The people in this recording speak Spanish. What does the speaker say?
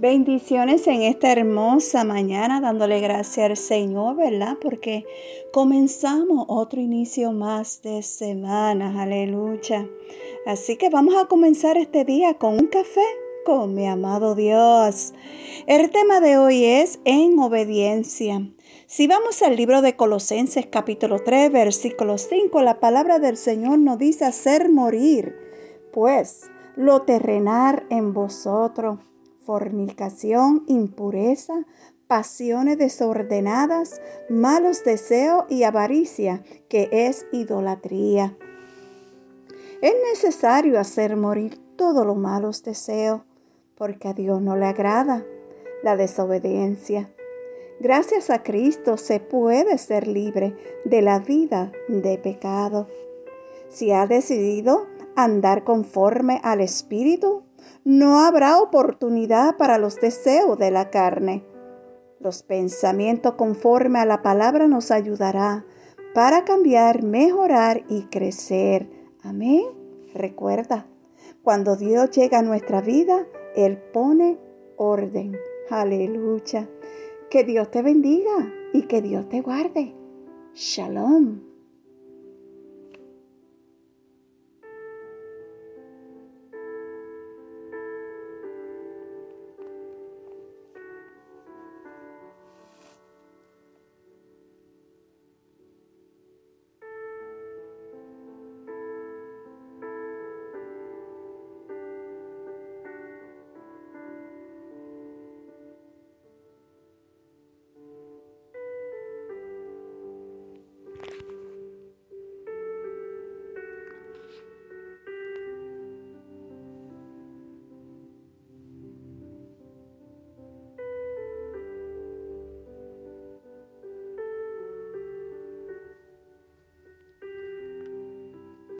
Bendiciones en esta hermosa mañana, dándole gracias al Señor, ¿verdad? Porque comenzamos otro inicio más de semana, aleluya. Así que vamos a comenzar este día con un café con mi amado Dios. El tema de hoy es en obediencia. Si vamos al libro de Colosenses capítulo 3, versículo 5, la palabra del Señor nos dice hacer morir, pues, lo terrenal en vosotros fornicación, impureza, pasiones desordenadas, malos deseos y avaricia, que es idolatría. Es necesario hacer morir todos los malos deseos, porque a Dios no le agrada la desobediencia. Gracias a Cristo se puede ser libre de la vida de pecado. Si ha decidido andar conforme al Espíritu, no habrá oportunidad para los deseos de la carne. Los pensamientos conforme a la palabra nos ayudará para cambiar, mejorar y crecer. Amén. Recuerda, cuando Dios llega a nuestra vida, Él pone orden. Aleluya. Que Dios te bendiga y que Dios te guarde. Shalom.